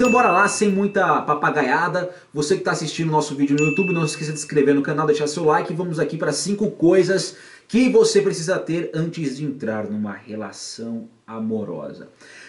Então bora lá, sem muita papagaiada. Você que está assistindo nosso vídeo no YouTube, não se esqueça de se inscrever no canal, deixar seu like. Vamos aqui para cinco coisas que você precisa ter antes de entrar numa relação amorosa.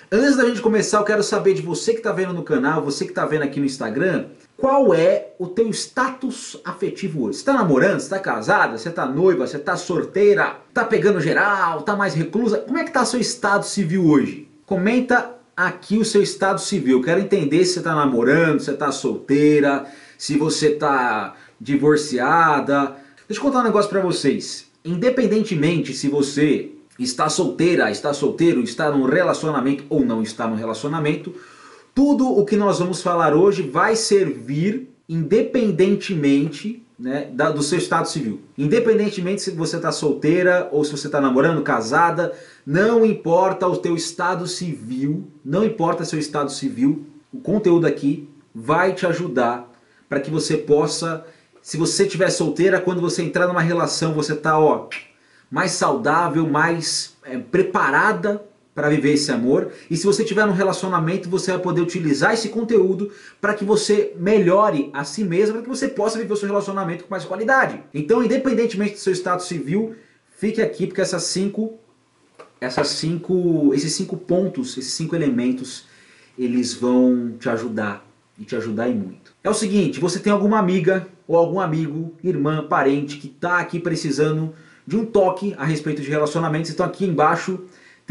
Antes da gente começar, eu quero saber de você que está vendo no canal, você que está vendo aqui no Instagram, qual é o teu status afetivo hoje? Você está namorando? Está casada? Você está noiva? Você está sorteira? Está pegando geral? Está mais reclusa? Como é que está seu estado civil hoje? Comenta aqui o seu estado civil. Quero entender se você está namorando, se você está solteira, se você está divorciada. Deixa eu contar um negócio para vocês. Independentemente se você está solteira, está solteiro, está num relacionamento ou não está num relacionamento, tudo o que nós vamos falar hoje vai servir independentemente né, da, do seu estado civil. Independentemente se você está solteira ou se você está namorando, casada, não importa o teu estado civil, não importa seu estado civil, o conteúdo aqui vai te ajudar para que você possa, se você estiver solteira, quando você entrar numa relação, você está mais saudável, mais é, preparada para viver esse amor. E se você tiver um relacionamento, você vai poder utilizar esse conteúdo para que você melhore a si mesmo, para que você possa viver o seu relacionamento com mais qualidade. Então, independentemente do seu estado civil, fique aqui porque essas cinco, essas cinco, esses cinco pontos, esses cinco elementos, eles vão te ajudar e te ajudar e muito. É o seguinte, você tem alguma amiga ou algum amigo, irmã, parente que está aqui precisando de um toque a respeito de relacionamentos, então aqui embaixo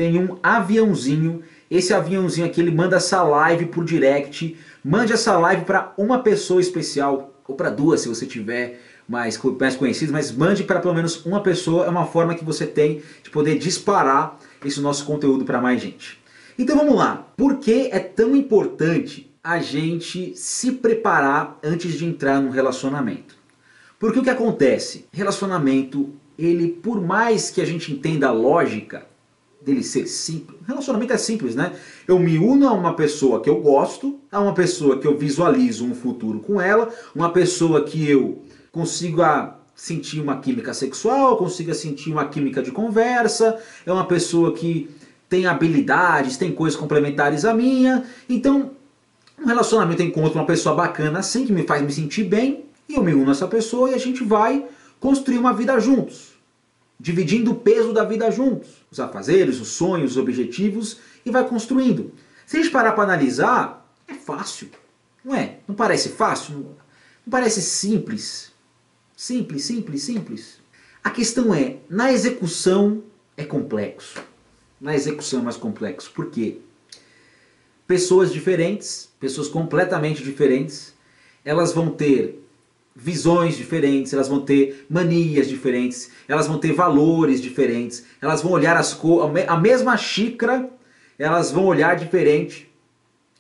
tem um aviãozinho. Esse aviãozinho aqui ele manda essa live por direct. Mande essa live para uma pessoa especial, ou para duas se você tiver mais, mais conhecidos, mas mande para pelo menos uma pessoa. É uma forma que você tem de poder disparar esse nosso conteúdo para mais gente. Então vamos lá. Por que é tão importante a gente se preparar antes de entrar num relacionamento? Porque o que acontece? Relacionamento, ele por mais que a gente entenda a lógica, dele ser simples. Relacionamento é simples, né? Eu me uno a uma pessoa que eu gosto, a uma pessoa que eu visualizo um futuro com ela, uma pessoa que eu consigo sentir uma química sexual, consiga sentir uma química de conversa, é uma pessoa que tem habilidades, tem coisas complementares à minha. Então, um relacionamento encontro uma pessoa bacana assim, que me faz me sentir bem, e eu me uno a essa pessoa e a gente vai construir uma vida juntos dividindo o peso da vida juntos, os afazeres, os sonhos, os objetivos, e vai construindo. Se a gente parar para analisar, é fácil, não é? Não parece fácil? Não, parece simples? Simples, simples, simples. A questão é, na execução é complexo. Na execução é mais complexo. Por quê? Pessoas diferentes, pessoas completamente diferentes, elas vão ter visões diferentes, elas vão ter manias diferentes, elas vão ter valores diferentes, elas vão olhar as a mesma xícara, elas vão olhar diferente.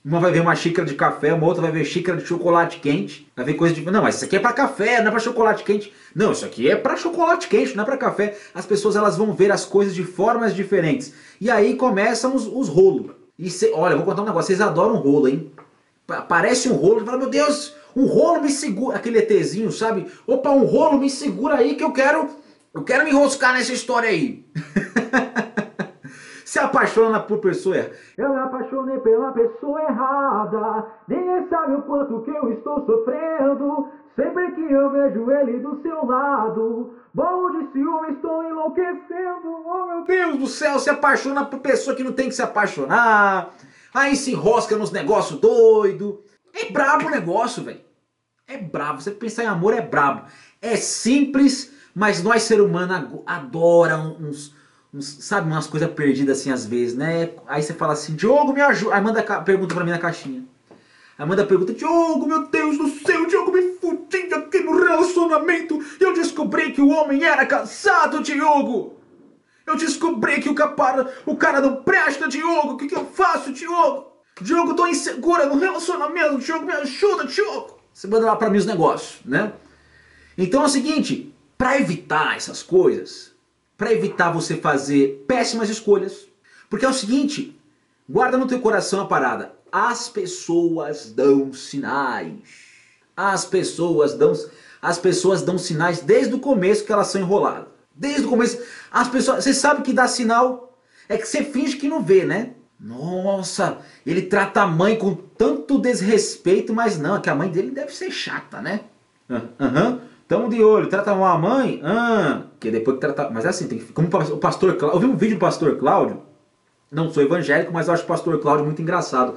Uma vai ver uma xícara de café, uma outra vai ver xícara de chocolate quente, vai ver coisa de... Não, mas isso aqui é para café, não é para chocolate quente. Não, isso aqui é para chocolate quente, não é para café. As pessoas elas vão ver as coisas de formas diferentes. E aí começam os, os rolos. E cê, olha, vou contar um negócio, vocês adoram rolo, hein? Parece um rolo, fala, meu Deus, um rolo me segura, aquele ETzinho, sabe? Opa, um rolo me segura aí que eu quero, eu quero me enroscar nessa história aí. Se apaixona por pessoa errada. Eu me apaixonei pela pessoa errada. Ninguém sabe o quanto que eu estou sofrendo. Sempre que eu vejo ele do seu lado. Bom de ciúme, estou enlouquecendo. Oh meu Deus do céu, se apaixona por pessoa que não tem que se apaixonar. Aí se enrosca nos negócios doidos. É brabo o negócio, velho. É brabo. Você pensar em amor é brabo. É simples, mas nós, ser humano, adora uns, uns, sabe, umas coisas perdidas assim às vezes, né? Aí você fala assim, Diogo, me ajuda. Aí manda pergunta pra mim na caixinha. Aí manda pergunta, Diogo, meu Deus do céu, Diogo, me fudi aqui no relacionamento. Eu descobri que o homem era casado, Diogo. Eu descobri que o, capara, o cara não presta, Diogo. O que, que eu faço, Diogo? Diogo, tô insegura no relacionamento. Diogo, me ajuda, Diogo. Você manda lá para mim os negócios, né? Então é o seguinte, para evitar essas coisas, para evitar você fazer péssimas escolhas, porque é o seguinte, guarda no teu coração a parada. As pessoas dão sinais. As pessoas dão, as pessoas dão sinais desde o começo que elas são enroladas. Desde o começo. As pessoas, você sabe que dá sinal é que você finge que não vê, né? Nossa, ele trata a mãe com tanto desrespeito, mas não, é que a mãe dele deve ser chata, né? Uhum. tamo de olho, trata mal a mãe, ah, que depois que trata. Mas é assim, tem que. Como o pastor Cláudio. Eu vi um vídeo do pastor Cláudio, não sou evangélico, mas eu acho o pastor Cláudio muito engraçado.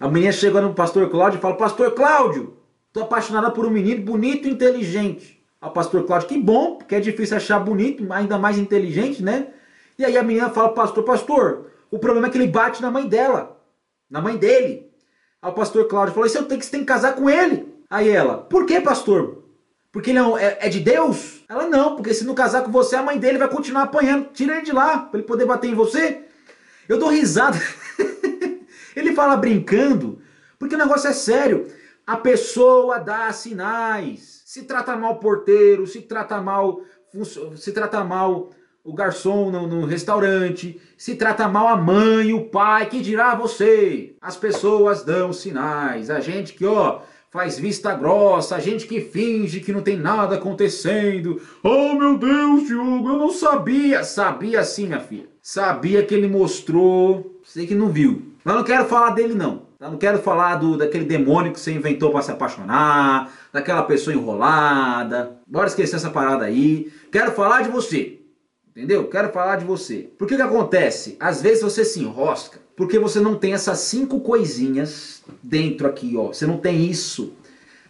A menina chega no pastor Cláudio e fala: Pastor Cláudio, tô apaixonada por um menino bonito e inteligente. O pastor Cláudio, que bom, porque é difícil achar bonito, ainda mais inteligente, né? E aí a menina fala: Pastor, pastor, o problema é que ele bate na mãe dela, na mãe dele. Aí o pastor Cláudio falou: Isso tenho que, você tem que casar com ele. Aí ela: Por que, pastor? Porque ele é, é, de Deus? Ela: Não, porque se não casar com você, a mãe dele vai continuar apanhando. Tira ele de lá, para ele poder bater em você. Eu dou risada. ele fala brincando, porque o negócio é sério. A pessoa dá sinais. Se trata mal porteiro, se trata mal, se trata mal o garçom no, no, restaurante, se trata mal a mãe, o pai, que dirá você? As pessoas dão sinais, a gente que, ó, faz vista grossa, a gente que finge que não tem nada acontecendo. Oh meu Deus, Diogo, eu não sabia. Sabia sim, minha filha. Sabia que ele mostrou, sei que não viu. Mas não quero falar dele não. Eu não quero falar do, daquele demônio que você inventou para se apaixonar, daquela pessoa enrolada. Bora esquecer essa parada aí. Quero falar de você. Entendeu? Quero falar de você. Por que que acontece? Às vezes você se enrosca porque você não tem essas cinco coisinhas dentro aqui, ó. Você não tem isso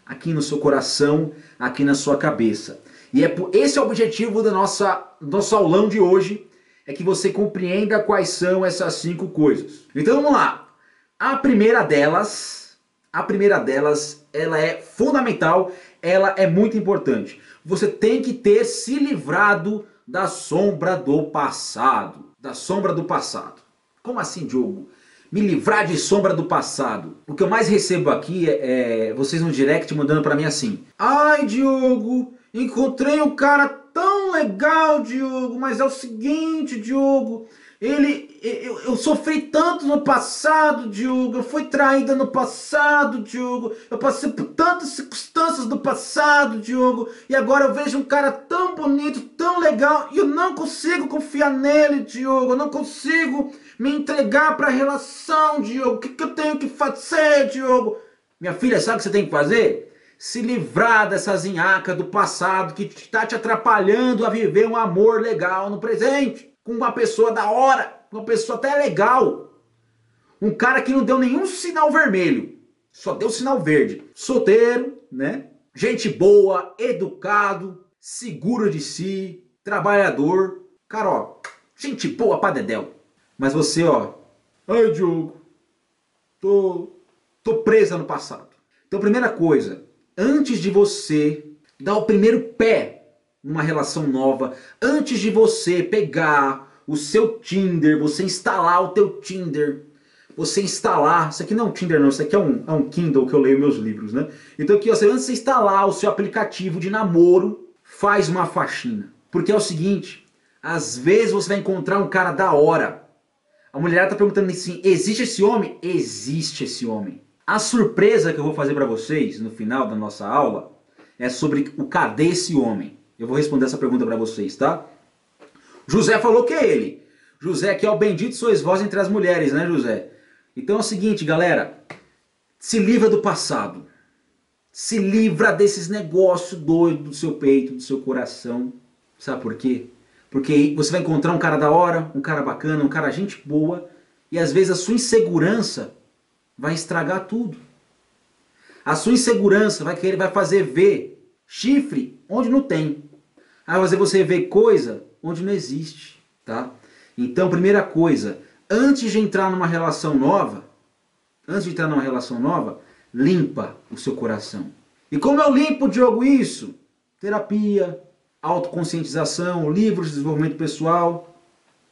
aqui no seu coração, aqui na sua cabeça. E é por, esse é o objetivo do nossa, nosso aulão de hoje, é que você compreenda quais são essas cinco coisas. Então vamos lá. A primeira delas, a primeira delas, ela é fundamental, ela é muito importante. Você tem que ter se livrado da sombra do passado. Da sombra do passado. Como assim, Diogo? Me livrar de sombra do passado. O que eu mais recebo aqui é, é vocês no direct mandando para mim assim: Ai, Diogo, encontrei um cara tão legal, Diogo, mas é o seguinte, Diogo, ele, eu, eu, sofri tanto no passado, Diogo. Eu fui traída no passado, Diogo. Eu passei por tantas circunstâncias do passado, Diogo. E agora eu vejo um cara tão bonito, tão legal, e eu não consigo confiar nele, Diogo. Eu não consigo me entregar para a relação, Diogo. O que, que eu tenho que fazer, Diogo? Minha filha, sabe o que você tem que fazer? Se livrar dessa zinhaca do passado que está te atrapalhando a viver um amor legal no presente com uma pessoa da hora, uma pessoa até legal. Um cara que não deu nenhum sinal vermelho, só deu sinal verde. Solteiro, né? Gente boa, educado, seguro de si, trabalhador. Cara, ó, gente boa pra dedéu. Mas você, ó, ai Diogo, tô, tô presa no passado. Então, primeira coisa, antes de você dar o primeiro pé numa relação nova, antes de você pegar o seu Tinder, você instalar o teu Tinder, você instalar, isso aqui não é um Tinder não, isso aqui é um, é um Kindle que eu leio meus livros, né? Então aqui, antes de você instalar o seu aplicativo de namoro, faz uma faxina. Porque é o seguinte, às vezes você vai encontrar um cara da hora. A mulher tá perguntando assim, existe esse homem? Existe esse homem. A surpresa que eu vou fazer para vocês no final da nossa aula é sobre o cadê esse homem. Eu vou responder essa pergunta para vocês, tá? José falou que é ele. José que é o bendito sois vós entre as mulheres, né, José? Então é o seguinte, galera. Se livra do passado. Se livra desses negócios doidos do seu peito, do seu coração. Sabe por quê? Porque você vai encontrar um cara da hora, um cara bacana, um cara gente boa, e às vezes a sua insegurança vai estragar tudo. A sua insegurança vai querer vai fazer ver chifre onde não tem. Ah, fazer você ver coisa onde não existe, tá? Então, primeira coisa, antes de entrar numa relação nova, antes de entrar numa relação nova, limpa o seu coração. E como eu limpo, Diogo, isso? Terapia, autoconscientização, livros de desenvolvimento pessoal,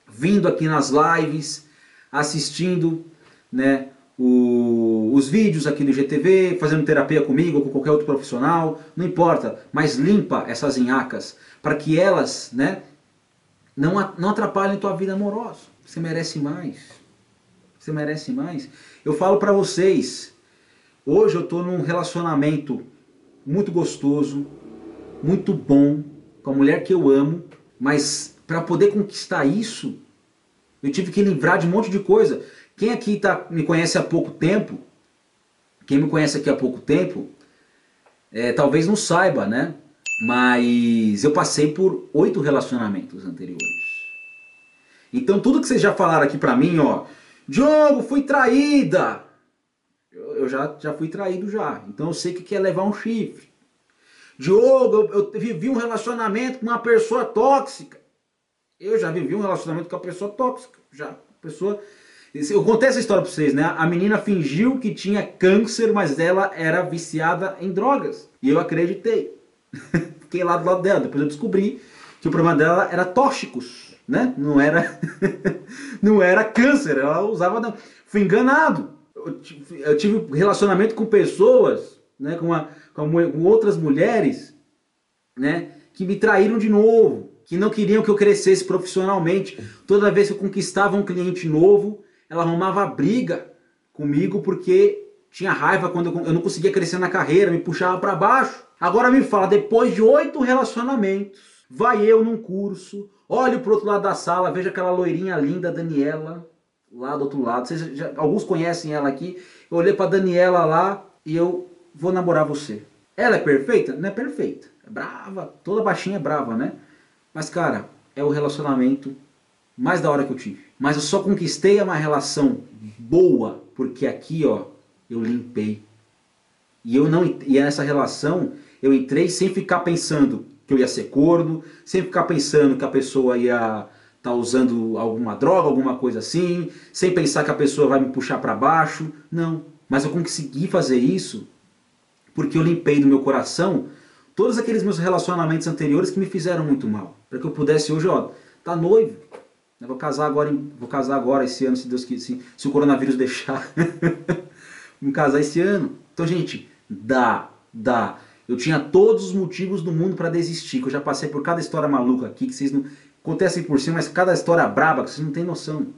vindo aqui nas lives, assistindo, né, o, os vídeos aqui no GTV, fazendo terapia comigo ou com qualquer outro profissional, não importa, mas limpa essas inhacas para que elas né, não, não atrapalhem tua vida amorosa. Você merece mais. Você merece mais. Eu falo para vocês, hoje eu estou num relacionamento muito gostoso, muito bom, com a mulher que eu amo, mas para poder conquistar isso, eu tive que livrar de um monte de coisa Quem aqui tá, me conhece há pouco tempo, quem me conhece aqui há pouco tempo, é, talvez não saiba, né? Mas eu passei por oito relacionamentos anteriores. Então tudo que vocês já falaram aqui pra mim, ó, Diogo, fui traída. Eu, eu já, já fui traído já. Então eu sei que é levar um chifre. Diogo, eu, eu vivi um relacionamento com uma pessoa tóxica. Eu já vivi um relacionamento com uma pessoa tóxica. Já, pessoa eu contei essa história pra vocês, né? A menina fingiu que tinha câncer, mas ela era viciada em drogas. E eu acreditei. Fiquei lá do lado dela. Depois eu descobri que o problema dela era tóxicos, né? Não era, não era câncer. Ela usava. Não. Fui enganado. Eu tive, relacionamento com pessoas, né? Com, uma, com outras mulheres, né? Que me traíram de novo. Que não queriam que eu crescesse profissionalmente. Toda vez que eu conquistava um cliente novo, ela arrumava briga comigo porque tinha raiva quando eu não conseguia crescer na carreira, me puxava para baixo. Agora me fala, depois de oito relacionamentos, vai eu num curso, olho pro outro lado da sala, vejo aquela loirinha linda, Daniela, lá do outro lado. Vocês já, alguns conhecem ela aqui. Eu olhei pra Daniela lá e eu vou namorar você. Ela é perfeita? Não é perfeita. É brava, toda baixinha é brava, né? Mas cara, é o relacionamento mais da hora que eu tive. Mas eu só conquistei uma relação boa porque aqui, ó, eu limpei. E eu não e nessa relação eu entrei sem ficar pensando que eu ia ser corno, sem ficar pensando que a pessoa ia tá usando alguma droga, alguma coisa assim, sem pensar que a pessoa vai me puxar para baixo. Não. Mas eu consegui fazer isso porque eu limpei do meu coração todos aqueles meus relacionamentos anteriores que me fizeram muito mal. Para que eu pudesse hoje, ó, tá noivo, eu vou casar agora, vou casar agora esse ano, se Deus quiser, se, se o coronavírus deixar. vou casar esse ano. Então, gente, dá, dá. Eu tinha todos os motivos do mundo para desistir, que eu já passei por cada história maluca aqui, que vocês não acontecem por cima, mas cada história braba que vocês não têm noção.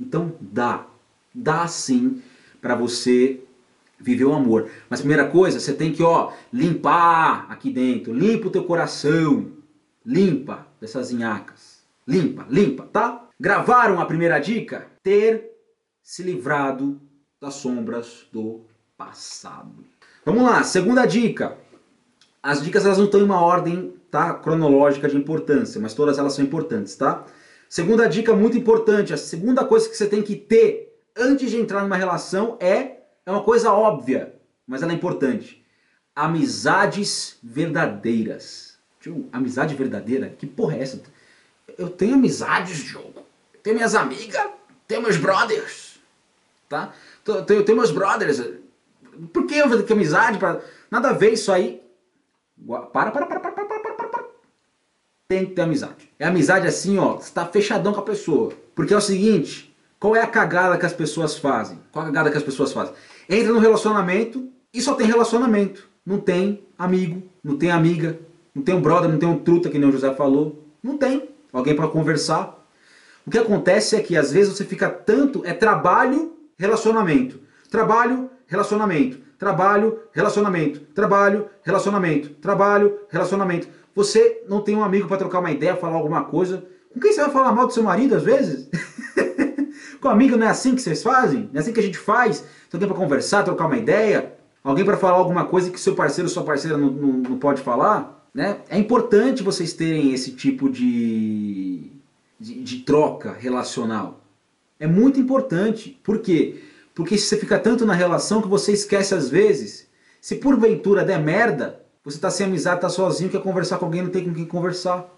Então, dá. Dá sim para você viver o amor. Mas primeira coisa, você tem que, ó, limpar aqui dentro. Limpa o teu coração. Limpa dessas inhacas. Limpa, limpa, tá? Gravaram a primeira dica? Ter se livrado das sombras do passado. Vamos lá, segunda dica. As dicas elas não estão em uma ordem tá, cronológica de importância, mas todas elas são importantes, tá? Segunda dica muito importante, a segunda coisa que você tem que ter antes de entrar numa relação é, é uma coisa óbvia, mas ela é importante. Amizades verdadeiras. Tio, amizade verdadeira? Que porra é essa? Eu tenho amizades, jogo. Tenho minhas amigas, tenho meus brothers, tá? Eu tenho meus brothers. Por que eu vou ter amizade? Pra... Nada a ver isso aí. Para, para, para, para, para, para, para, para. Tem que ter amizade. É amizade assim, ó, você tá fechadão com a pessoa. Porque é o seguinte, qual é a cagada que as pessoas fazem? Qual a cagada que as pessoas fazem? Entra no relacionamento e só tem relacionamento. Não tem amigo, não tem amiga, não tem um brother, não tem um truta, que nem o José falou. Não tem alguém para conversar. O que acontece é que às vezes você fica tanto, é trabalho, relacionamento. Trabalho, relacionamento. Trabalho, relacionamento. Trabalho, relacionamento. Trabalho, relacionamento. Você não tem um amigo para trocar uma ideia, falar alguma coisa. Com quem você vai falar mal do seu marido às vezes? Com amigo não é assim que vocês fazem? Não é assim que a gente faz? Tem alguém para conversar, trocar uma ideia? Alguém para falar alguma coisa que seu parceiro ou sua parceira não, não, não pode falar? Né? É importante vocês terem esse tipo de, de, de troca relacional. É muito importante. Por quê? Porque você fica tanto na relação que você esquece às vezes. Se porventura der merda, você está sem amizade, está sozinho, quer conversar com alguém, não tem com quem conversar.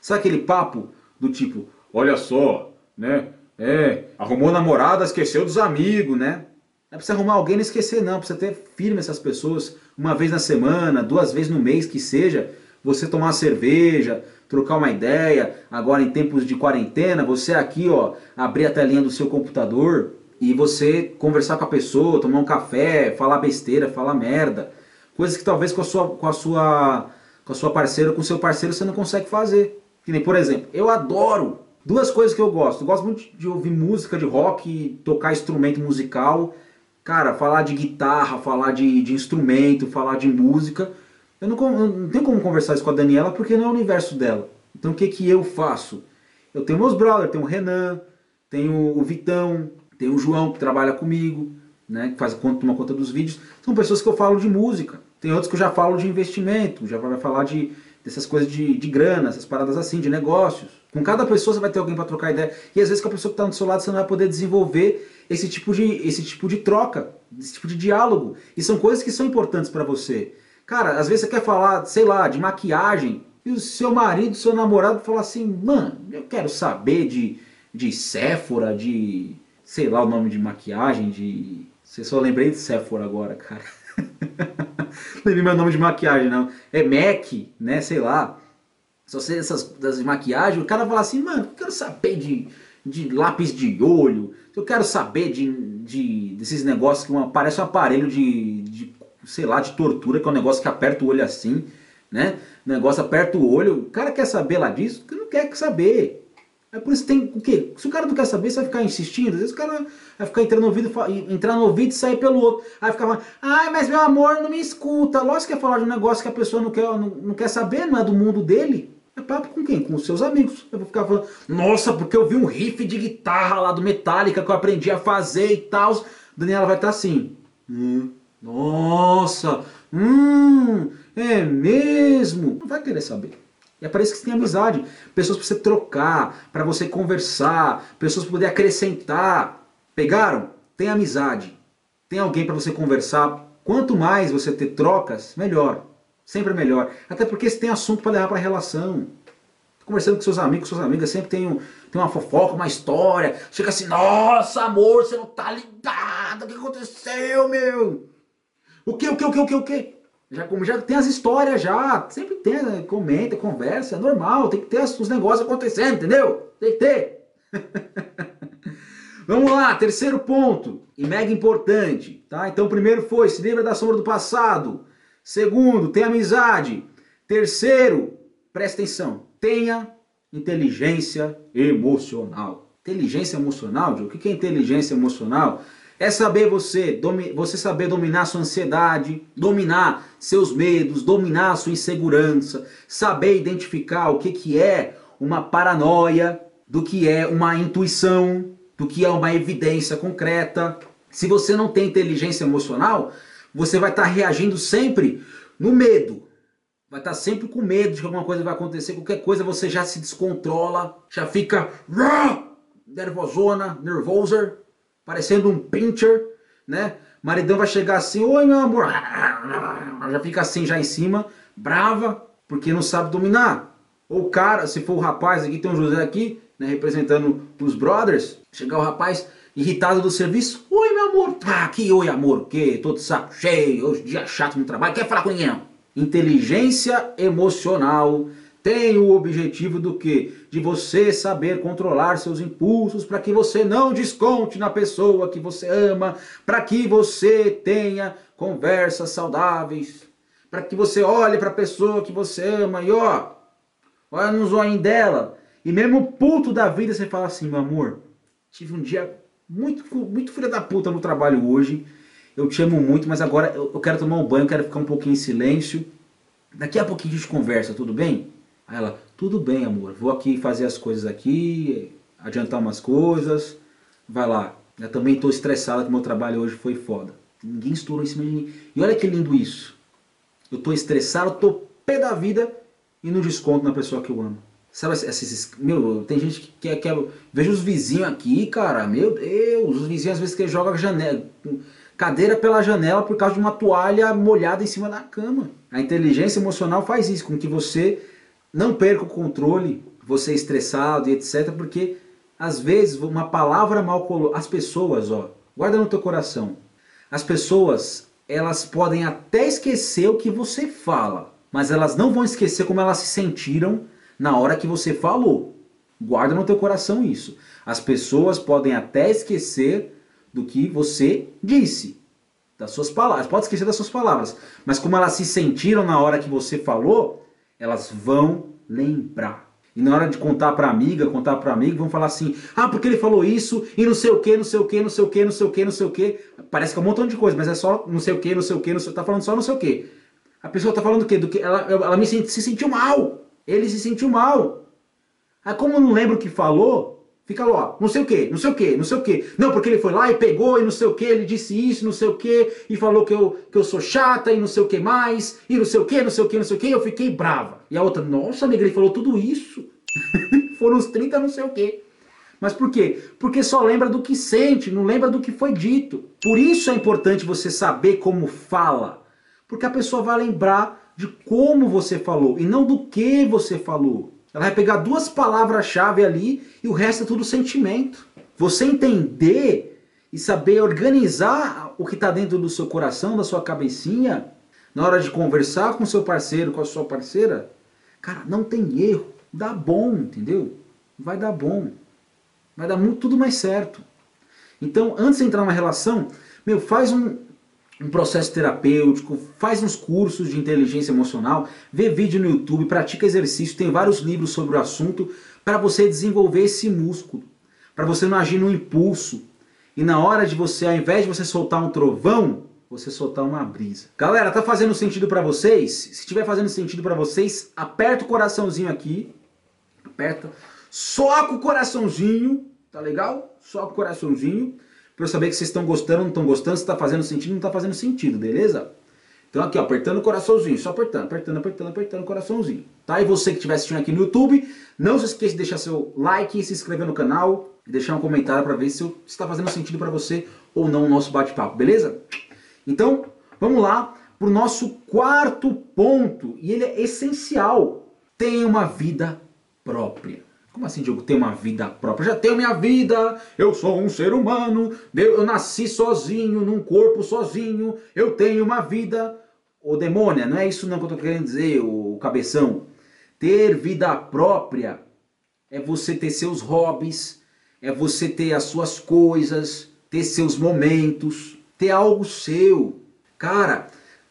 Sabe aquele papo do tipo, olha só, né? É, arrumou namorada, esqueceu dos amigos, né? Não é pra você arrumar alguém e esquecer, não. Precisa ter firme essas pessoas. Uma vez na semana, duas vezes no mês, que seja. Você tomar uma cerveja, trocar uma ideia. Agora em tempos de quarentena, você aqui, ó, abrir a telinha do seu computador e você conversar com a pessoa, tomar um café, falar besteira, falar merda. Coisas que talvez com a sua, com a sua, com a sua parceira, com o seu parceiro, você não consegue fazer. Que nem, por exemplo, eu adoro duas coisas que eu gosto. Eu gosto muito de ouvir música de rock, tocar instrumento musical Cara, falar de guitarra, falar de, de instrumento, falar de música, eu não, não tenho como conversar isso com a Daniela porque não é o universo dela. Então o que, que eu faço? Eu tenho meus brothers, tenho o Renan, tenho o Vitão, Tem o João que trabalha comigo, né, que faz conta, uma conta dos vídeos. São pessoas que eu falo de música. Tem outros que eu já falo de investimento, já vai falar de dessas coisas de, de grana, essas paradas assim, de negócios. Com cada pessoa você vai ter alguém para trocar ideia. E às vezes com a pessoa que está do seu lado você não vai poder desenvolver esse tipo de, esse tipo de troca, esse tipo de diálogo. E são coisas que são importantes para você. Cara, às vezes você quer falar, sei lá, de maquiagem, e o seu marido, seu namorado fala assim, mano, eu quero saber de, de Sephora, de, sei lá o nome de maquiagem, de... Você só lembrei de Sephora agora, cara. não lembrei meu nome de maquiagem, não. É MAC, né, sei lá. Só sei essas das maquiagem, o cara fala assim, mano, eu quero saber de, de lápis de olho, eu quero saber de, de desses negócios que uma, parece um aparelho de, de, sei lá, de tortura, que é um negócio que aperta o olho assim, né? O negócio aperta o olho, o cara quer saber lá disso, não quer saber. É por isso que tem o quê? Se o cara não quer saber, você vai ficar insistindo. Às vezes o cara vai ficar entrando no ouvido, entrar no ouvido e sair pelo outro. Aí fica falando, ai, mas meu amor não me escuta. Lógico que é falar de um negócio que a pessoa não quer, não, não quer saber, não é do mundo dele. É papo com quem? Com os seus amigos. Eu vou ficar falando, nossa, porque eu vi um riff de guitarra lá do Metallica que eu aprendi a fazer e tal. Daniela vai estar assim. Hum, nossa, hum, é mesmo. Não vai querer saber. E é isso que você tem amizade. Pessoas para você trocar, para você conversar, pessoas para poder acrescentar. Pegaram? Tem amizade. Tem alguém para você conversar. Quanto mais você ter trocas, melhor. Sempre melhor. Até porque você tem assunto para levar para a relação. Conversando com seus amigos, suas amigas, sempre tem, um, tem uma fofoca, uma história. Chega assim, nossa amor, você não tá ligado, o que aconteceu, meu? O que, o que, o que, o que, o que? Já, já tem as histórias já, sempre tem, né? comenta, conversa, é normal, tem que ter os negócios acontecendo, entendeu? Tem que ter. Vamos lá, terceiro ponto, e mega importante, tá? Então o primeiro foi, se livra da sombra do passado. Segundo, tenha amizade. Terceiro, presta atenção, tenha inteligência emocional. Inteligência emocional, o que é inteligência emocional? É saber você, você saber dominar sua ansiedade, dominar seus medos, dominar sua insegurança, saber identificar o que, que é uma paranoia, do que é uma intuição, do que é uma evidência concreta. Se você não tem inteligência emocional, você vai estar tá reagindo sempre no medo. Vai estar tá sempre com medo de que alguma coisa vai acontecer, qualquer coisa você já se descontrola, já fica nervosona, nervoser, parecendo um pincher, né? Maridão vai chegar assim, oi meu amor, já fica assim já em cima, brava, porque não sabe dominar. Ou o cara, se for o rapaz, aqui tem um José aqui, né, representando os brothers, chegar o rapaz, irritado do serviço. Oi, meu amor. Ah, que oi, amor. O quê? Todo saco cheio, hoje dia chato no trabalho. Quer falar com ninguém não? Inteligência emocional tem o objetivo do que? De você saber controlar seus impulsos para que você não desconte na pessoa que você ama, para que você tenha conversas saudáveis, para que você olhe para a pessoa que você ama e ó, olha no zoinho dela. E mesmo puto da vida você fala assim, meu amor, tive um dia muito, muito filha da puta no trabalho hoje. Eu te amo muito, mas agora eu quero tomar um banho, quero ficar um pouquinho em silêncio. Daqui a pouquinho a gente conversa, tudo bem? Aí ela, tudo bem amor, vou aqui fazer as coisas aqui, adiantar umas coisas, vai lá. Eu também estou estressada que meu trabalho hoje foi foda. Ninguém estourou em cima de mim. E olha que lindo isso. Eu estou estressado, estou pé da vida e no desconto na pessoa que eu amo. Sabe esses. Meu, tem gente que quer. quer veja os vizinhos aqui, cara. Meu Deus, os vizinhos às vezes que jogam janela, cadeira pela janela por causa de uma toalha molhada em cima da cama. A inteligência emocional faz isso, com que você não perca o controle, você é estressado e etc. Porque às vezes uma palavra mal colocada. As pessoas, ó, guarda no teu coração. As pessoas, elas podem até esquecer o que você fala, mas elas não vão esquecer como elas se sentiram na hora que você falou. Guarda no teu coração isso. As pessoas podem até esquecer do que você disse, das suas palavras. Pode esquecer das suas palavras, mas como elas se sentiram na hora que você falou, elas vão lembrar. E na hora de contar para amiga, contar para amigo, vão falar assim: "Ah, porque ele falou isso e não sei o que, não sei o que, não sei o que, não sei o que, não sei o que". Parece que é um montão de coisa, mas é só não sei o que, não sei o que, não sei, tá falando só não sei o que. A pessoa tá falando o quê? Do que ela, ela me se sentiu mal. Ele se sentiu mal. Aí como não lembra o que falou, Fica lá, não sei o que, não sei o que, não sei o que. Não, porque ele foi lá e pegou e não sei o que, ele disse isso, não sei o que, e falou que eu, que eu sou chata e não sei o que mais, e não sei o que, não sei o que, não sei o que, eu fiquei brava. E a outra, nossa, negra, ele falou tudo isso. Foram uns 30 não sei o que. Mas por quê? Porque só lembra do que sente, não lembra do que foi dito. Por isso é importante você saber como fala. Porque a pessoa vai lembrar de como você falou e não do que você falou. Ela vai pegar duas palavras-chave ali e o resto é tudo sentimento. Você entender e saber organizar o que está dentro do seu coração, da sua cabecinha, na hora de conversar com seu parceiro, com a sua parceira, cara, não tem erro. Dá bom, entendeu? Vai dar bom. Vai dar muito, tudo mais certo. Então, antes de entrar numa relação, meu, faz um, um processo terapêutico, faz uns cursos de inteligência emocional, vê vídeo no YouTube, pratica exercício, tem vários livros sobre o assunto para você desenvolver esse músculo, para você não agir no impulso. E na hora de você, ao invés de você soltar um trovão, você soltar uma brisa. Galera, tá fazendo sentido para vocês? Se estiver fazendo sentido para vocês, aperta o coraçãozinho aqui. Aperta. Soca o coraçãozinho, tá legal? Soca o coraçãozinho para eu saber que vocês estão gostando, não estão gostando, se está fazendo sentido, não está fazendo sentido, beleza? Então aqui, ó, apertando o coraçãozinho, só apertando, apertando, apertando, apertando o coraçãozinho. Tá? E você que estiver assistindo aqui no YouTube, não se esqueça de deixar seu like, se inscrever no canal e deixar um comentário para ver se está fazendo sentido para você ou não o nosso bate-papo, beleza? Então, vamos lá para o nosso quarto ponto, e ele é essencial. Tenha uma vida própria. Como assim, Diogo, ter uma vida própria? Já tenho minha vida, eu sou um ser humano, eu nasci sozinho, num corpo sozinho, eu tenho uma vida. Ô demônia, não é isso não que eu tô querendo dizer, o cabeção. Ter vida própria é você ter seus hobbies, é você ter as suas coisas, ter seus momentos, ter algo seu. Cara,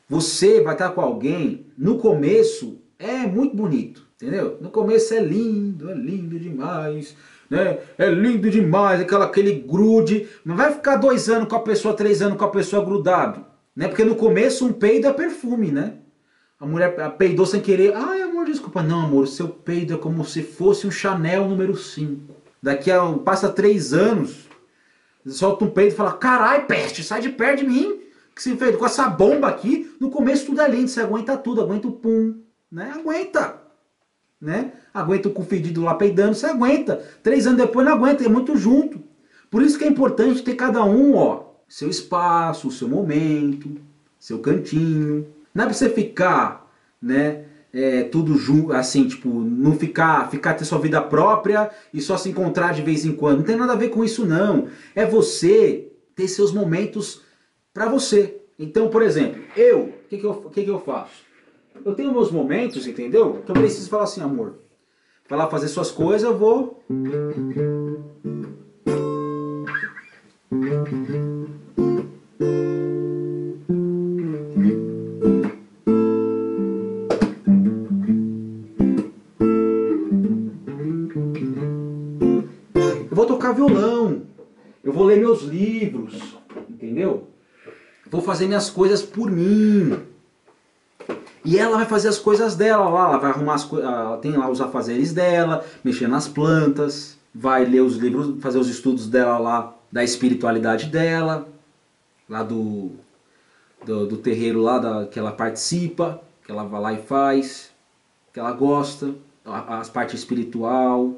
você vai estar com alguém, no começo é muito bonito. Entendeu? No começo é lindo, é lindo demais, né? É lindo demais, aquela, aquele grude. Não vai ficar dois anos com a pessoa, três anos com a pessoa grudado, né? Porque no começo um peido é perfume, né? A mulher peidou sem querer. Ai, amor, desculpa. Não, amor, seu peido é como se fosse um Chanel número 5. Daqui a passa três anos, solta um peido e fala: Carai, peste, sai de perto de mim. Que se fez com essa bomba aqui. No começo tudo é lindo, você aguenta tudo, aguenta o pum, né? Aguenta né? Aguenta com o fedido lá peidando, você aguenta. Três anos depois não aguenta, é muito junto. Por isso que é importante ter cada um, ó, seu espaço, seu momento, seu cantinho. Não é pra você ficar, né, é, tudo junto, assim, tipo, não ficar, ficar ter sua vida própria e só se encontrar de vez em quando. Não tem nada a ver com isso, não. É você ter seus momentos para você. Então, por exemplo, eu, o que, que, eu, que, que eu faço? Eu tenho meus momentos, entendeu? Que eu preciso falar assim, amor. Vai lá fazer suas coisas, eu vou. Eu vou tocar violão. Eu vou ler meus livros, entendeu? Vou fazer minhas coisas por mim. E ela vai fazer as coisas dela lá, ela vai arrumar as coisas, tem lá os afazeres dela, mexer nas plantas, vai ler os livros, fazer os estudos dela lá, da espiritualidade dela, lá do, do, do terreiro lá da, que ela participa, que ela vai lá e faz, que ela gosta, as partes espiritual,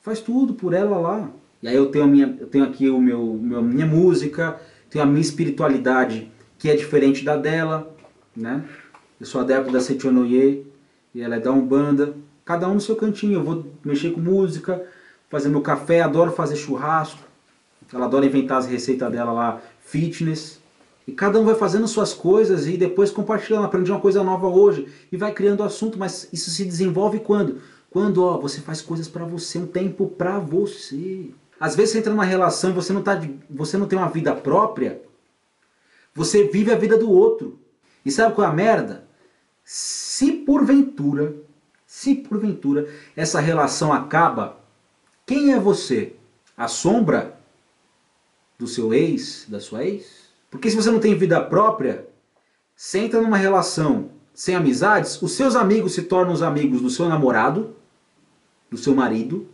faz tudo por ela lá. E aí eu tenho, a minha, eu tenho aqui o meu, meu, minha música, tenho a minha espiritualidade que é diferente da dela, né? Eu sou adepto da Setionoye e ela é da Umbanda. Cada um no seu cantinho. Eu vou mexer com música, fazer meu café, adoro fazer churrasco. Ela adora inventar as receitas dela lá, fitness. E cada um vai fazendo suas coisas e depois compartilhando. Aprendi uma coisa nova hoje e vai criando assunto, mas isso se desenvolve quando? Quando ó, você faz coisas para você, um tempo para você. Às vezes você entra numa relação e você não, tá, você não tem uma vida própria, você vive a vida do outro. E sabe qual é a merda? Se porventura, se porventura essa relação acaba, quem é você? A sombra do seu ex, da sua ex? Porque se você não tem vida própria, você entra numa relação sem amizades, os seus amigos se tornam os amigos do seu namorado, do seu marido,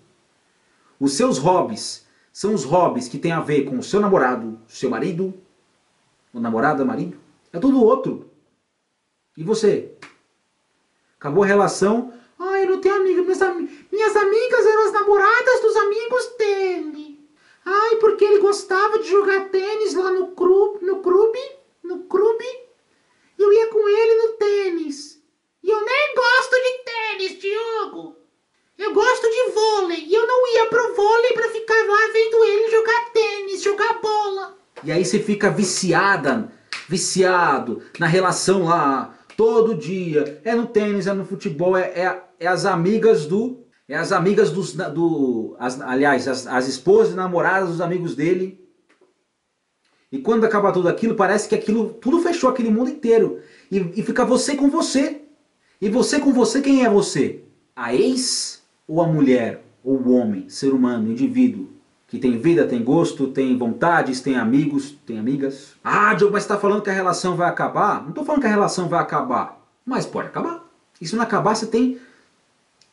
Os seus hobbies são os hobbies que têm a ver com o seu namorado, seu marido, o namorado, marido. É tudo outro. E você? Acabou a relação. Ai, eu não tenho amiga. Minhas, am minhas amigas eram as namoradas dos amigos dele. Ai, porque ele gostava de jogar tênis lá no clube, no clube, no clube. Eu ia com ele no tênis. E eu nem gosto de tênis, Diogo. Eu gosto de vôlei. E eu não ia pro vôlei pra ficar lá vendo ele jogar tênis, jogar bola. E aí você fica viciada, viciado na relação lá, todo dia. É no tênis, é no futebol, é, é, é as amigas do. É as amigas dos. Do, as, aliás, as, as esposas e namoradas dos amigos dele. E quando acaba tudo aquilo, parece que aquilo. Tudo fechou aquele mundo inteiro. E, e fica você com você. E você com você, quem é você? A ex ou a mulher? Ou o homem, ser humano, indivíduo? Que tem vida, tem gosto, tem vontades, tem amigos, tem amigas. Ah, Diogo, mas você está falando que a relação vai acabar? Não estou falando que a relação vai acabar, mas pode acabar. E se não acabar, você tem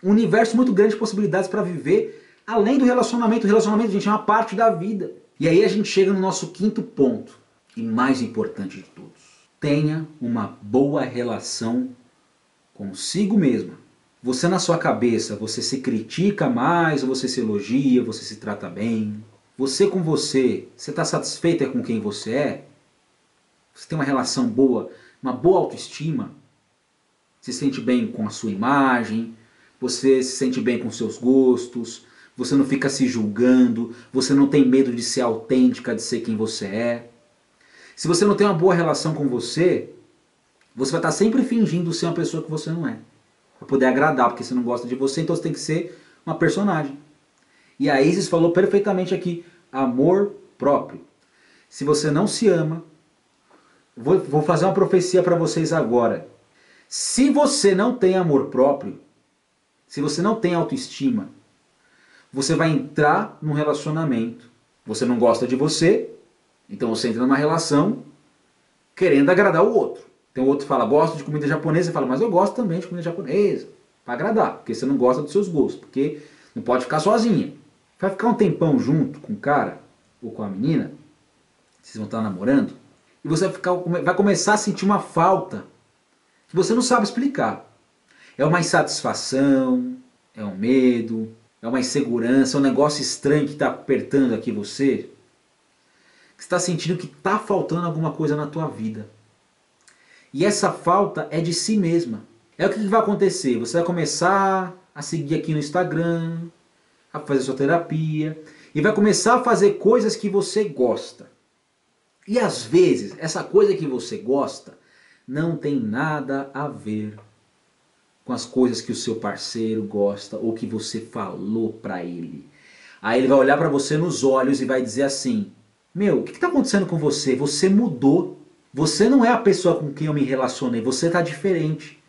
um universo muito grande de possibilidades para viver além do relacionamento. O relacionamento, gente, é uma parte da vida. E aí a gente chega no nosso quinto ponto, e mais importante de todos. Tenha uma boa relação consigo mesma. Você na sua cabeça, você se critica mais ou você se elogia, você se trata bem? Você com você, você está satisfeita com quem você é? Você tem uma relação boa, uma boa autoestima? Se sente bem com a sua imagem? Você se sente bem com seus gostos? Você não fica se julgando? Você não tem medo de ser autêntica, de ser quem você é? Se você não tem uma boa relação com você, você vai estar sempre fingindo ser uma pessoa que você não é para poder agradar, porque você não gosta de você, então você tem que ser uma personagem. E a Isis falou perfeitamente aqui, amor próprio. Se você não se ama, vou, vou fazer uma profecia para vocês agora. Se você não tem amor próprio, se você não tem autoestima, você vai entrar num relacionamento. Você não gosta de você, então você entra numa relação querendo agradar o outro. Tem outro que fala, gosto de comida japonesa, você fala, mas eu gosto também de comida japonesa. Para agradar, porque você não gosta dos seus gostos, porque não pode ficar sozinha. Vai ficar um tempão junto com o cara ou com a menina, vocês vão estar namorando, e você vai, ficar, vai começar a sentir uma falta que você não sabe explicar. É uma insatisfação, é um medo, é uma insegurança, é um negócio estranho que está apertando aqui você. Que está sentindo que está faltando alguma coisa na tua vida. E essa falta é de si mesma. É o que vai acontecer. Você vai começar a seguir aqui no Instagram, a fazer sua terapia e vai começar a fazer coisas que você gosta. E às vezes, essa coisa que você gosta não tem nada a ver com as coisas que o seu parceiro gosta ou que você falou para ele. Aí ele vai olhar para você nos olhos e vai dizer assim: Meu, o que está acontecendo com você? Você mudou. Você não é a pessoa com quem eu me relacionei, você está diferente.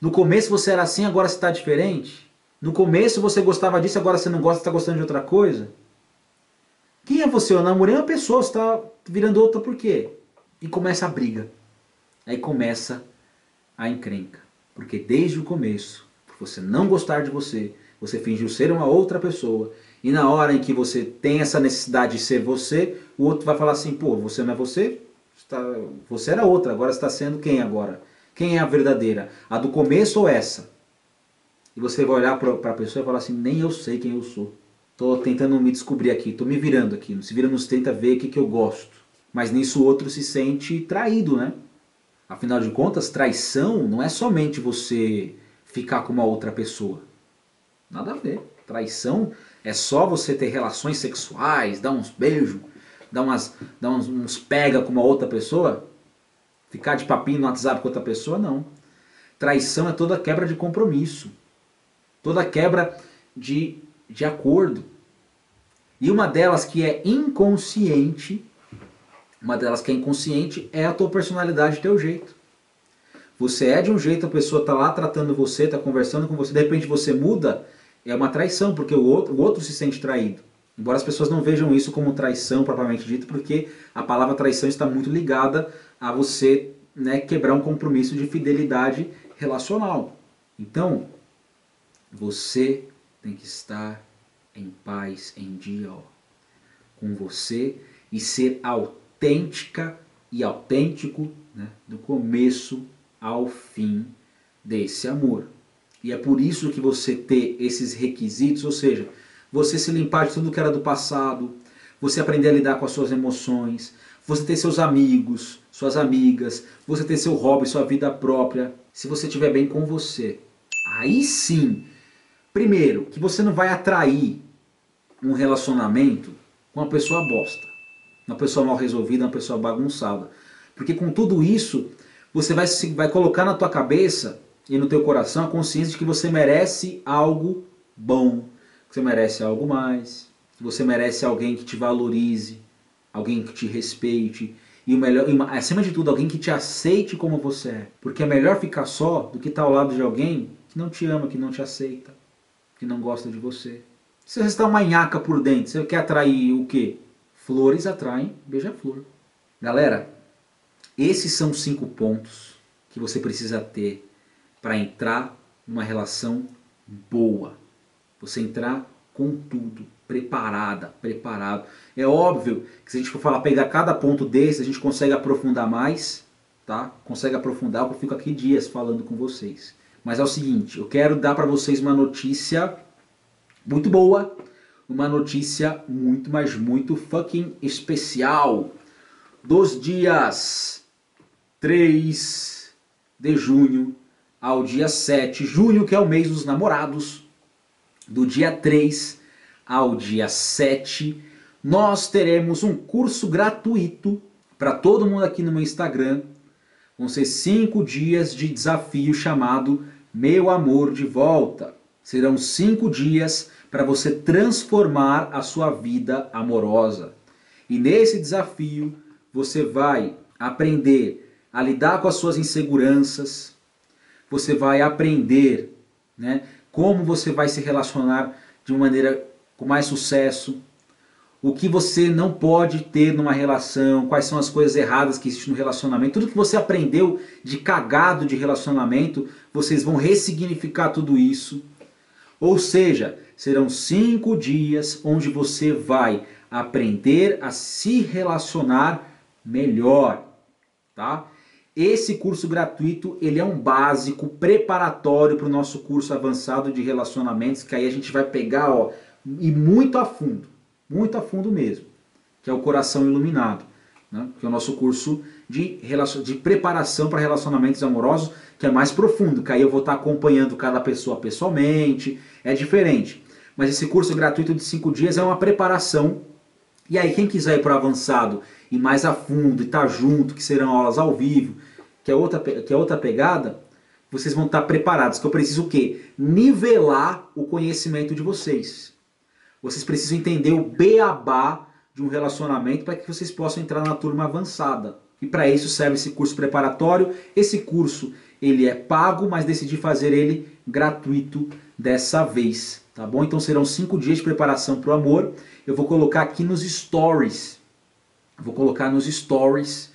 No começo você era assim, agora você está diferente. No começo você gostava disso, agora você não gosta, está gostando de outra coisa. Quem é você? Eu namorei uma pessoa, você está virando outra por quê? E começa a briga. Aí começa a encrenca. Porque desde o começo, por você não gostar de você, você fingiu ser uma outra pessoa. E na hora em que você tem essa necessidade de ser você, o outro vai falar assim, pô, você não é você? Você era outra, agora está sendo quem agora? Quem é a verdadeira? A do começo ou essa? E você vai olhar para a pessoa e falar assim, nem eu sei quem eu sou. Estou tentando me descobrir aqui, estou me virando aqui. Se vira nos tenta ver o que, que eu gosto. Mas nisso o outro se sente traído, né? Afinal de contas, traição não é somente você ficar com uma outra pessoa. Nada a ver. Traição é só você ter relações sexuais, dar uns beijos, dar, umas, dar uns, uns pega com uma outra pessoa, ficar de papinho no WhatsApp com outra pessoa, não. Traição é toda quebra de compromisso, toda quebra de, de acordo. E uma delas que é inconsciente, uma delas que é inconsciente é a tua personalidade, teu jeito. Você é de um jeito, a pessoa está lá tratando você, está conversando com você, de repente você muda, é uma traição, porque o outro, o outro se sente traído. Embora as pessoas não vejam isso como traição propriamente dito, porque a palavra traição está muito ligada a você né, quebrar um compromisso de fidelidade relacional. Então, você tem que estar em paz, em dia, ó, com você e ser autêntica e autêntico né, do começo ao fim desse amor. E é por isso que você ter esses requisitos, ou seja, você se limpar de tudo que era do passado, você aprender a lidar com as suas emoções, você ter seus amigos, suas amigas, você ter seu hobby, sua vida própria, se você estiver bem com você. Aí sim, primeiro, que você não vai atrair um relacionamento com uma pessoa bosta, uma pessoa mal resolvida, uma pessoa bagunçada. Porque com tudo isso, você vai, vai colocar na tua cabeça e no teu coração a consciência de que você merece algo bom, você merece algo mais, que você merece alguém que te valorize, alguém que te respeite, e o melhor, acima de tudo, alguém que te aceite como você é. Porque é melhor ficar só do que estar ao lado de alguém que não te ama, que não te aceita, que não gosta de você. Se você está uma nhaca por dentro, você quer atrair o quê? Flores atraem beija-flor. Galera, esses são cinco pontos que você precisa ter para entrar numa relação boa. Você entrar com tudo, preparada, preparado. É óbvio que se a gente for falar, pegar cada ponto desse, a gente consegue aprofundar mais, tá? Consegue aprofundar, eu fico aqui dias falando com vocês. Mas é o seguinte, eu quero dar para vocês uma notícia muito boa, uma notícia muito, mas muito fucking especial. Dos dias 3 de junho ao dia 7 de junho, que é o mês dos namorados, do dia 3 ao dia 7, nós teremos um curso gratuito para todo mundo aqui no meu Instagram. Vão ser cinco dias de desafio chamado Meu Amor de Volta. Serão cinco dias para você transformar a sua vida amorosa. E nesse desafio você vai aprender a lidar com as suas inseguranças, você vai aprender né, como você vai se relacionar de uma maneira com mais sucesso, o que você não pode ter numa relação, quais são as coisas erradas que existem no relacionamento, tudo que você aprendeu de cagado de relacionamento, vocês vão ressignificar tudo isso. Ou seja, serão cinco dias onde você vai aprender a se relacionar melhor, tá? Esse curso gratuito, ele é um básico preparatório para o nosso curso avançado de relacionamentos, que aí a gente vai pegar, ó, e muito a fundo, muito a fundo mesmo, que é o Coração Iluminado, né? que é o nosso curso de, de preparação para relacionamentos amorosos, que é mais profundo, que aí eu vou estar acompanhando cada pessoa pessoalmente, é diferente. Mas esse curso gratuito de 5 dias é uma preparação, e aí quem quiser ir para o avançado e mais a fundo, e estar tá junto, que serão aulas ao vivo, que é outra, que é outra pegada, vocês vão estar preparados, que eu preciso o quê? Nivelar o conhecimento de vocês. Vocês precisam entender o beabá de um relacionamento para que vocês possam entrar na turma avançada. E para isso serve esse curso preparatório. Esse curso ele é pago, mas decidi fazer ele gratuito dessa vez, tá bom? Então serão cinco dias de preparação para o amor. Eu vou colocar aqui nos stories, vou colocar nos stories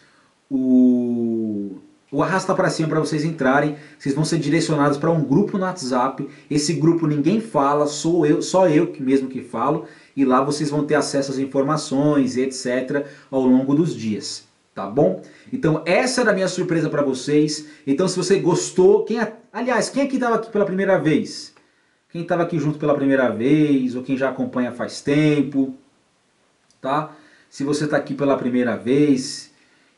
o o arrasta para cima para vocês entrarem. Vocês vão ser direcionados para um grupo no WhatsApp. Esse grupo ninguém fala, sou eu, só eu que mesmo que falo. E lá vocês vão ter acesso às informações, etc, ao longo dos dias, tá bom? Então essa era a minha surpresa para vocês. Então se você gostou, quem aliás, quem aqui estava aqui pela primeira vez? Quem estava aqui junto pela primeira vez ou quem já acompanha faz tempo, tá? Se você está aqui pela primeira vez,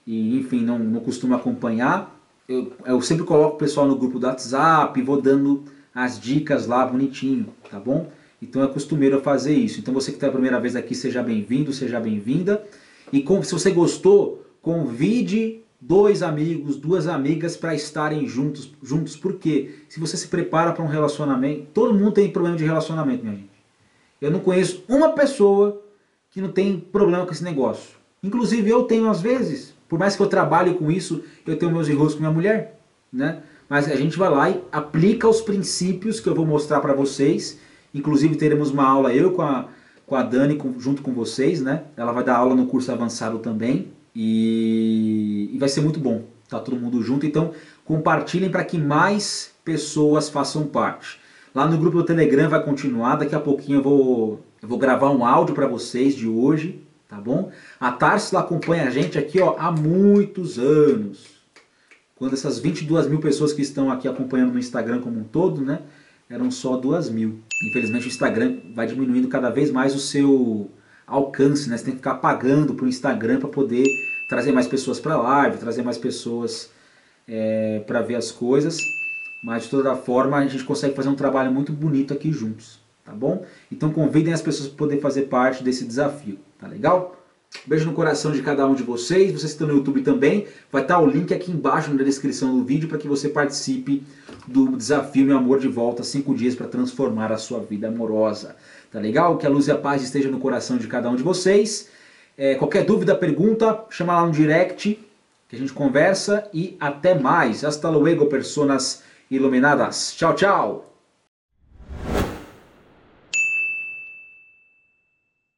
e enfim, não, não costumo acompanhar, eu, eu sempre coloco o pessoal no grupo do WhatsApp vou dando as dicas lá bonitinho, tá bom? Então é costumeiro fazer isso. Então você que está a primeira vez aqui, seja bem-vindo, seja bem-vinda. E com, se você gostou, convide dois amigos, duas amigas para estarem juntos, juntos. Porque se você se prepara para um relacionamento, todo mundo tem problema de relacionamento, minha gente. Eu não conheço uma pessoa que não tem problema com esse negócio. Inclusive eu tenho às vezes. Por mais que eu trabalhe com isso, eu tenho meus enrolos com minha mulher, né? Mas a gente vai lá e aplica os princípios que eu vou mostrar para vocês. Inclusive teremos uma aula eu com a, com a Dani com, junto com vocês, né? Ela vai dar aula no curso avançado também e, e vai ser muito bom. Tá todo mundo junto, então compartilhem para que mais pessoas façam parte. Lá no grupo do Telegram vai continuar, daqui a pouquinho eu vou Eu vou gravar um áudio para vocês de hoje, tá bom? A Tarsila acompanha a gente aqui ó, há muitos anos. Quando essas 22 mil pessoas que estão aqui acompanhando no Instagram como um todo, né? Eram só 2 mil. Infelizmente o Instagram vai diminuindo cada vez mais o seu alcance, né? Você tem que ficar pagando para o Instagram para poder trazer mais pessoas para a live, trazer mais pessoas é, para ver as coisas. Mas de toda forma a gente consegue fazer um trabalho muito bonito aqui juntos, tá bom? Então convidem as pessoas para poder fazer parte desse desafio, tá legal? Beijo no coração de cada um de vocês. Vocês estão no YouTube também. Vai estar o link aqui embaixo na descrição do vídeo para que você participe do desafio Meu Amor de Volta 5 dias para transformar a sua vida amorosa. Tá legal? Que a luz e a paz esteja no coração de cada um de vocês. É, qualquer dúvida, pergunta, chama lá no direct que a gente conversa e até mais. Hasta luego, personas iluminadas. Tchau, tchau.